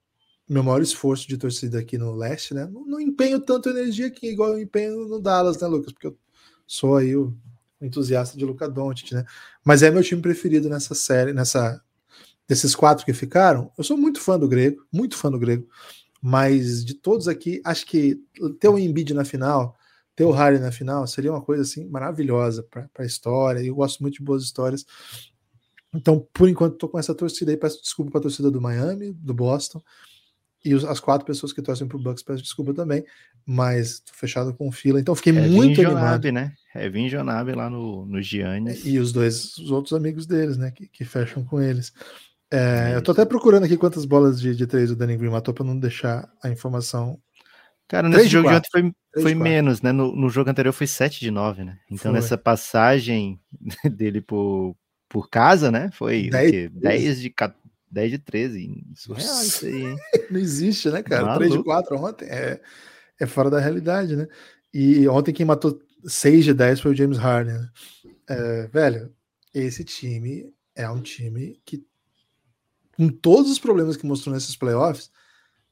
meu maior esforço de torcida aqui no leste, né? Não, não, empenho tanto energia aqui igual eu empenho no Dallas, né, Lucas? Porque eu sou aí o entusiasta de Luca Doncic, né? Mas é meu time preferido nessa série, nessa desses quatro que ficaram, eu sou muito fã do grego, muito fã do grego, mas de todos aqui, acho que ter o Embiid na final, ter o Harry na final, seria uma coisa assim maravilhosa para a história. Eu gosto muito de boas histórias. Então, por enquanto, estou com essa torcida aí. Peço desculpa para a torcida do Miami, do Boston, e os, as quatro pessoas que torcem para o Bucks, peço desculpa também, mas tô fechado com fila. Então, fiquei Kevin muito Jonab, animado. né? Kevin Jonab lá no, no Giannis. E os dois, os outros amigos deles, né? Que, que fecham com eles. É, eu tô até procurando aqui quantas bolas de, de três o Danny Green matou para não deixar a informação. Cara, nesse jogo de ontem foi, foi menos, né? No, no, jogo anterior foi 7 de 9, né? Então foi. nessa passagem dele por, por casa, né? Foi 10, 10 de 10 de 13. Surreal isso aí, hein? não existe, né, cara? Maluco. 3 de 4 ontem é, é fora da realidade, né? E ontem quem matou 6 de 10 foi o James Harden. Né? É, velho, esse time é um time que com todos os problemas que mostrou nesses playoffs,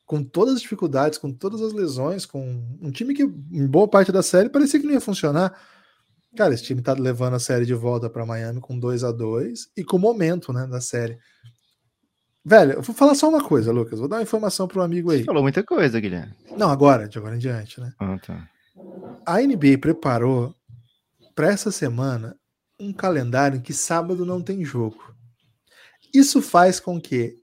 com todas as dificuldades, com todas as lesões, com um time que em boa parte da série parecia que não ia funcionar. Cara, esse time tá levando a série de volta para Miami com 2 a 2 e com o momento, né, da série. Velho, eu vou falar só uma coisa, Lucas. Vou dar uma informação para um amigo aí. Você falou muita coisa, Guilherme. Não, agora, de agora em diante, né? Ah, tá. A NBA preparou para essa semana um calendário em que sábado não tem jogo. Isso faz com que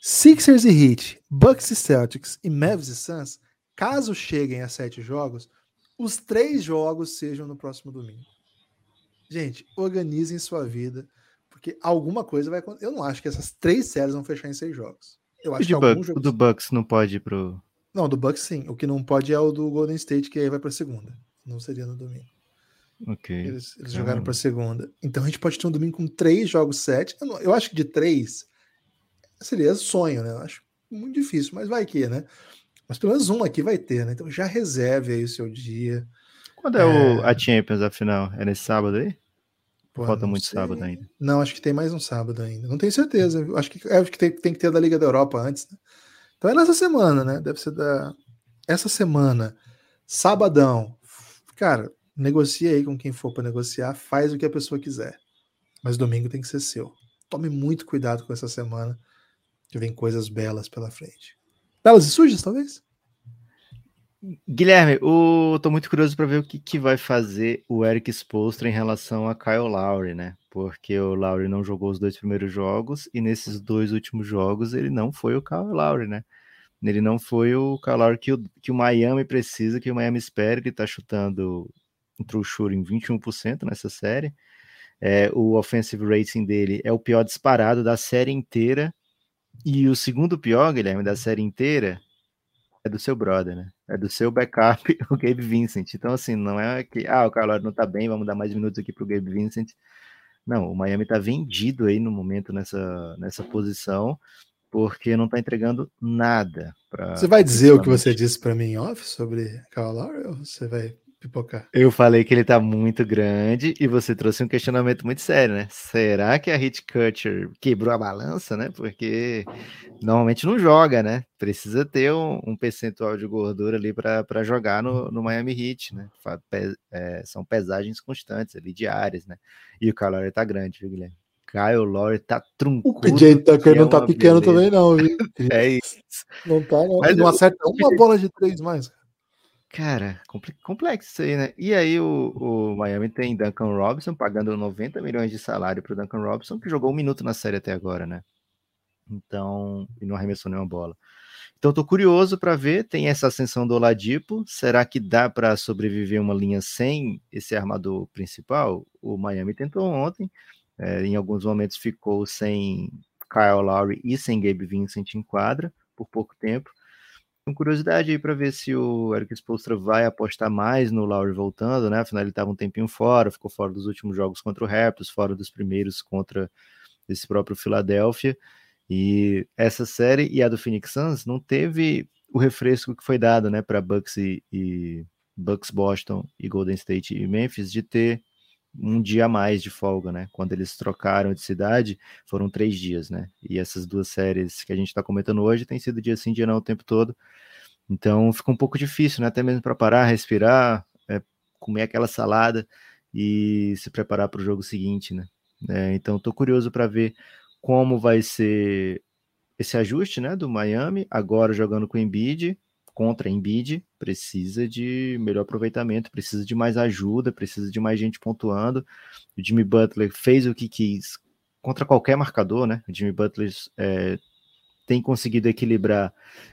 Sixers e Heat, Bucks e Celtics e Mavs e Suns, caso cheguem a sete jogos, os três jogos sejam no próximo domingo. Gente, organizem sua vida, porque alguma coisa vai acontecer. Eu não acho que essas três séries vão fechar em seis jogos. Eu acho que algum jogo... O do Bucks não pode ir pro. Não, do Bucks sim. O que não pode é o do Golden State, que aí vai para segunda. Não seria no domingo. Ok. Eles, eles jogaram para segunda. Então a gente pode ter um domingo com três jogos sete. Eu, eu acho que de três seria sonho, né? Eu acho muito difícil, mas vai que, né? Mas pelo menos um aqui vai ter, né? Então já reserve aí o seu dia. Quando é, é... O, a Champions, afinal? É nesse sábado aí? Pô, Falta muito sei. sábado ainda. Não, acho que tem mais um sábado ainda. Não tenho certeza. Acho que, acho que tem, tem que ter da Liga da Europa antes. Né? Então é nessa semana, né? Deve ser da. Essa semana. Sabadão. Cara, negocia aí com quem for para negociar, faz o que a pessoa quiser. Mas domingo tem que ser seu. Tome muito cuidado com essa semana, que vem coisas belas pela frente. Belas e sujas, talvez? Guilherme, eu tô muito curioso para ver o que, que vai fazer o Eric Spoelstra em relação a Kyle Lowry, né? Porque o Lowry não jogou os dois primeiros jogos e nesses dois últimos jogos ele não foi o Kyle Lowry, né? Ele não foi o Kyle Lowry que o, que o Miami precisa, que o Miami espera. Ele tá chutando um true shooting 21% nessa série. É, o offensive rating dele é o pior disparado da série inteira. E o segundo pior, Guilherme, da série inteira é do seu brother, né? É do seu backup, o Gabe Vincent. Então, assim, não é que, ah, o Carlos não tá bem, vamos dar mais minutos aqui pro Gabe Vincent. Não, o Miami tá vendido aí no momento nessa, nessa posição, porque não tá entregando nada. Pra, você vai dizer o que você disse para mim em off sobre Kyle Lowry ou você vai pipocar. Eu falei que ele tá muito grande e você trouxe um questionamento muito sério, né? Será que a Hit Cutcher quebrou a balança, né? Porque normalmente não joga, né? Precisa ter um, um percentual de gordura ali para jogar no, no Miami Heat, né? É, são pesagens constantes ali, diárias, né? E o Kyle tá grande, viu, Guilherme? Kyle Lowry tá truncudo. O PJ Tucker não é tá pequeno beleza. também não, viu? É isso. Não tá, não. Mas não acerta uma bola de três mais. Cara, complexo isso aí, né? E aí o, o, Miami tem Duncan Robinson pagando 90 milhões de salário para Duncan Robinson, que jogou um minuto na série até agora, né? Então, e não arremessou nenhuma bola. Então, tô curioso para ver. Tem essa ascensão do Oladipo. Será que dá para sobreviver uma linha sem esse armador principal? O Miami tentou ontem. É, em alguns momentos ficou sem Kyle Lowry e sem Gabe Vincent em quadra por pouco tempo com curiosidade aí para ver se o Eric Spoelstra vai apostar mais no Lowry voltando, né? Afinal, ele estava um tempinho fora, ficou fora dos últimos jogos contra o Raptors, fora dos primeiros contra esse próprio Philadelphia. E essa série e a do Phoenix Suns não teve o refresco que foi dado, né, para Bucks e, e Bucks Boston e Golden State e Memphis de ter um dia a mais de folga, né? Quando eles trocaram de cidade, foram três dias, né? E essas duas séries que a gente está comentando hoje tem sido dia sim, dia não o tempo todo. Então fica um pouco difícil, né? Até mesmo para parar, respirar, é, comer aquela salada e se preparar para o jogo seguinte, né? É, então estou curioso para ver como vai ser esse ajuste, né? Do Miami agora jogando com o Embiid contra Embiid precisa de melhor aproveitamento, precisa de mais ajuda, precisa de mais gente pontuando. O Jimmy Butler fez o que quis contra qualquer marcador, né? O Jimmy Butler é, tem conseguido equilibrar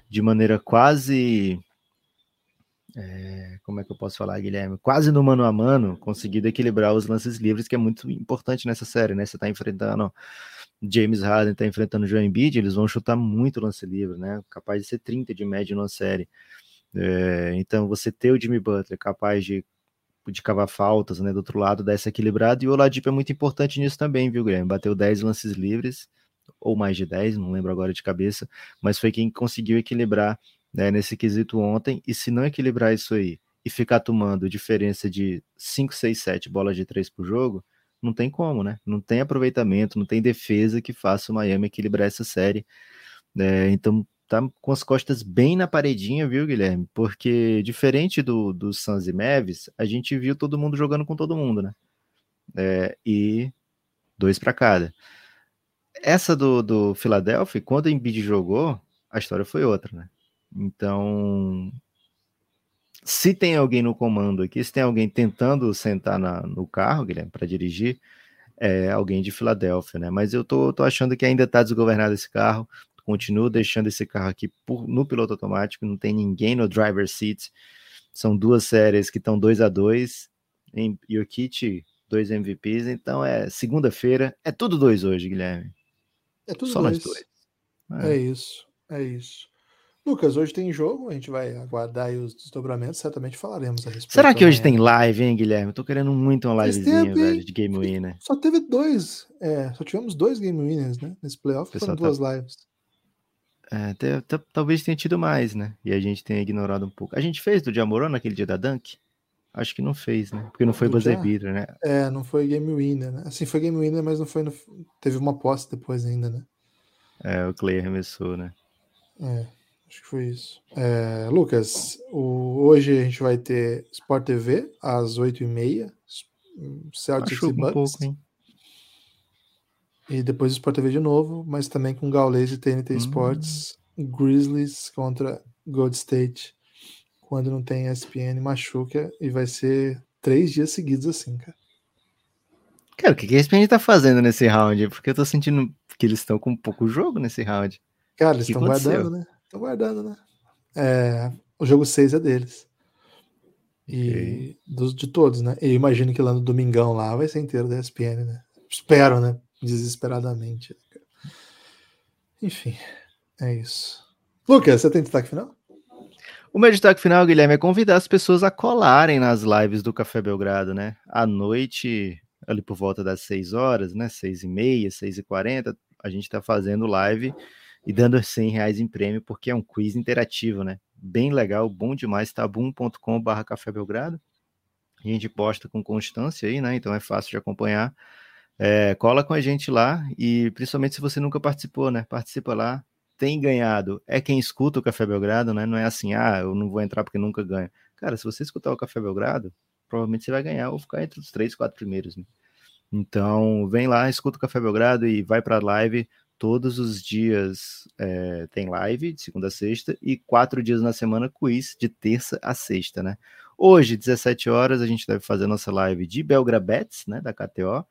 de maneira quase. É, como é que eu posso falar, Guilherme? Quase no mano a mano, conseguido equilibrar os lances livres, que é muito importante nessa série, né? Você está enfrentando James Harden está enfrentando o Joe Embiid, eles vão chutar muito lance livre, né? Capaz de ser 30 de média numa série. É, então, você ter o Jimmy Butler capaz de, de cavar faltas, né? Do outro lado, dar essa equilibrada. E o Oladipo é muito importante nisso também, viu, Guilherme? Bateu 10 lances livres, ou mais de 10, não lembro agora de cabeça, mas foi quem conseguiu equilibrar né, nesse quesito ontem. E se não equilibrar isso aí e ficar tomando diferença de 5, 6, 7 bolas de 3 por jogo, não tem como, né? Não tem aproveitamento, não tem defesa que faça o Miami equilibrar essa série. É, então tá com as costas bem na paredinha, viu, Guilherme? Porque diferente do, do Suns e Mavis, a gente viu todo mundo jogando com todo mundo, né? É, e dois para cada. Essa do, do Philadelphia, quando o Embiid jogou, a história foi outra, né? Então, se tem alguém no comando aqui, se tem alguém tentando sentar na, no carro, Guilherme, para dirigir, é alguém de Filadélfia, né? Mas eu tô, tô achando que ainda está desgovernado esse carro. Continuo deixando esse carro aqui por, no piloto automático, não tem ninguém no driver seat. São duas séries que estão 2 a 2 em Jokic, dois MVPs, então é segunda-feira, é tudo dois hoje, Guilherme. É tudo Só dois. nós dois. É. é isso, é isso. Lucas, hoje tem jogo, a gente vai aguardar os desdobramentos, certamente falaremos a respeito. Será que hoje tem live, hein, Guilherme? Eu tô querendo muito uma livezinha, velho, de Game Winner. Só teve dois, é, só tivemos dois Game Winners, né, nesse playoff, foram duas tá... lives. É, talvez tenha tido mais, né, e a gente tenha ignorado um pouco. A gente fez do Diamorão naquele dia da Dunk? Acho que não fez, né? Porque não foi buzzer beater, né? É, não foi game winner, né? Assim, foi game winner, mas não foi. No... Teve uma posse depois ainda, né? É, o Clay arremessou, né? É, acho que foi isso. É, Lucas, o... hoje a gente vai ter Sport TV às 8h30. Celtics Machuca e Bucks. Um pouco, hein? E depois o Sport TV de novo, mas também com Gaules e TNT hum. Sports. Grizzlies contra Gold State. Quando não tem ESPN, machuca e vai ser três dias seguidos assim, cara. Cara, o que a ESPN tá fazendo nesse round? Porque eu tô sentindo que eles estão com pouco jogo nesse round. Cara, eles estão guardando, né? Estão guardando, né? É, o jogo 6 é deles. E okay. dos, de todos, né? Eu imagino que lá no domingão lá vai ser inteiro da ESPN, né? Espero, né? Desesperadamente. Enfim, é isso. Lucas, você tem destaque final? O meu destaque final, Guilherme, é convidar as pessoas a colarem nas lives do Café Belgrado, né? À noite, ali por volta das 6 horas, né? 6 e meia, 6 e 40, a gente está fazendo live e dando 100 reais em prêmio, porque é um quiz interativo, né? Bem legal, bom demais, tabum.com.br Café Belgrado. A gente posta com constância aí, né? Então é fácil de acompanhar. É, cola com a gente lá e principalmente se você nunca participou, né? Participa lá. Tem ganhado é quem escuta o Café Belgrado, né? Não é assim, ah, eu não vou entrar porque nunca ganho. Cara, se você escutar o Café Belgrado, provavelmente você vai ganhar ou ficar entre os três, quatro primeiros. Né? Então, vem lá, escuta o Café Belgrado e vai para a live. Todos os dias é, tem live, de segunda a sexta, e quatro dias na semana, quiz, de terça a sexta, né? Hoje, 17 horas, a gente deve fazer nossa live de Belgrabets, né, da KTO.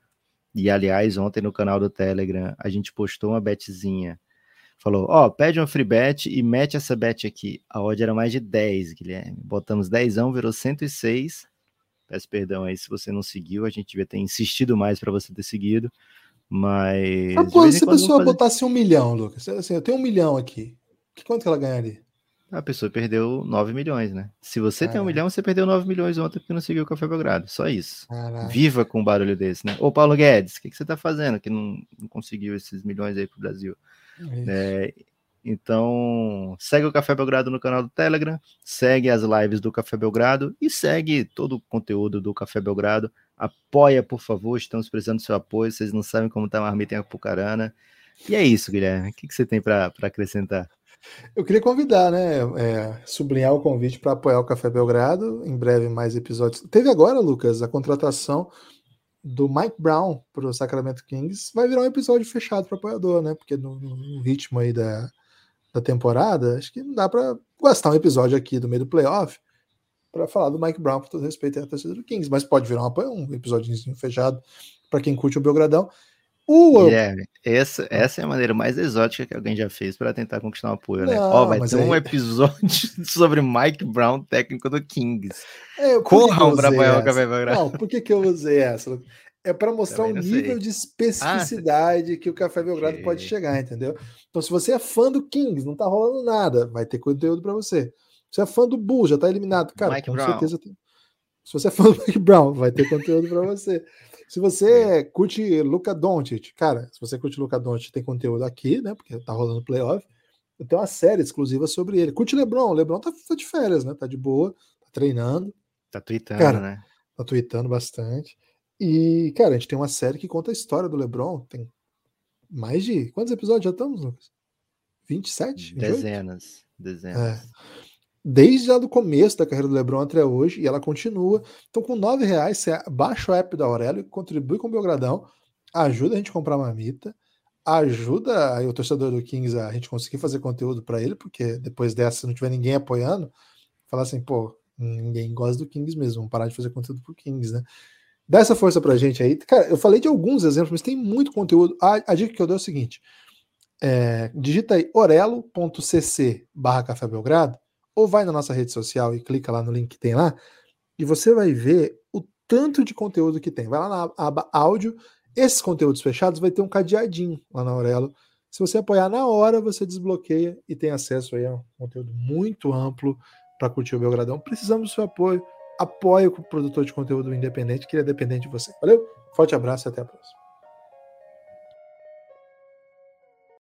E, aliás, ontem no canal do Telegram, a gente postou uma betzinha. Falou, ó, oh, pede uma free bet e mete essa bet aqui. A odd era mais de 10, Guilherme. Botamos 10, virou 106 Peço perdão aí se você não seguiu, a gente devia ter insistido mais para você ter seguido. Mas. Pô, se a pessoa fazer... botasse um milhão, Lucas, assim, eu tenho um milhão aqui. Que quanto que ela ganharia? A pessoa perdeu 9 milhões, né? Se você tem um milhão, você perdeu 9 milhões ontem porque não seguiu o Café Belgrado. Só isso. Viva com um barulho desse, né? Ô, Paulo Guedes, o que, que, você tá fazendo que não, não conseguiu esses milhões aí pro Brasil? É, então, segue o Café Belgrado no canal do Telegram, segue as lives do Café Belgrado e segue todo o conteúdo do Café Belgrado. Apoia, por favor, estamos precisando do seu apoio. Vocês não sabem como tá a marmita em Apucarana. E é isso, Guilherme. O que, que você tem para acrescentar? Eu queria convidar, né? É, sublinhar o convite para apoiar o Café Belgrado. Em breve, mais episódios. Teve agora, Lucas, a contratação do Mike Brown para o Sacramento Kings. Vai virar um episódio fechado para apoiador, né? Porque no, no ritmo aí da, da temporada, acho que não dá para gastar um episódio aqui do meio do playoff para falar do Mike Brown, por todo respeito à torcida do Kings, mas pode virar um, um episódio fechado para quem curte o Belgradão. O... Yeah, essa, essa é a maneira mais exótica que alguém já fez para tentar conquistar um apoio, né? Ó, vai ter aí... um episódio sobre Mike Brown, técnico do Kings. É, Corram para apoiar o Café Belgrado. Não, por que, que eu usei essa? É para mostrar o nível sei. de especificidade ah, que o Café Belgrado que... pode chegar, entendeu? Então, se você é fã do Kings, não tá rolando nada, vai ter conteúdo para você. Se você é fã do Bull, já tá eliminado, cara, Mike com Brown. certeza tem. Se você é fã do Mike Brown, vai ter conteúdo para você. Se você é. curte Luca Doncic, cara, se você curte Luca Doncic, tem conteúdo aqui, né? Porque tá rolando playoff. Tem uma série exclusiva sobre ele. Curte LeBron, LeBron tá, tá de férias, né? Tá de boa, tá treinando. Tá tweetando, cara, né? Tá tweetando bastante. E, cara, a gente tem uma série que conta a história do LeBron. Tem mais de. Quantos episódios já estamos, Lucas? 27? 28? Dezenas. Dezenas. É. Desde lá do começo da carreira do LeBron até hoje, e ela continua. Então, com nove reais, você baixa o app da Aurélio, contribui com o Belgradão, ajuda a gente a comprar mamita, ajuda aí o torcedor do Kings a gente conseguir fazer conteúdo para ele, porque depois dessa, se não tiver ninguém apoiando, falar assim, pô, ninguém gosta do Kings mesmo, vamos parar de fazer conteúdo pro Kings, né? Dá essa força pra gente aí. Cara, eu falei de alguns exemplos, mas tem muito conteúdo. A, a dica que eu dou é o seguinte: é, digita aí orelo.cc barra Café Belgrado, ou vai na nossa rede social e clica lá no link que tem lá, e você vai ver o tanto de conteúdo que tem. Vai lá na aba áudio, esses conteúdos fechados vai ter um cadeadinho lá na Aurelo. Se você apoiar na hora, você desbloqueia e tem acesso aí a um conteúdo muito amplo para curtir o Belgradão. Precisamos do seu apoio apoie o produtor de conteúdo independente, que ele é dependente de você. Valeu? Forte abraço e até a próxima.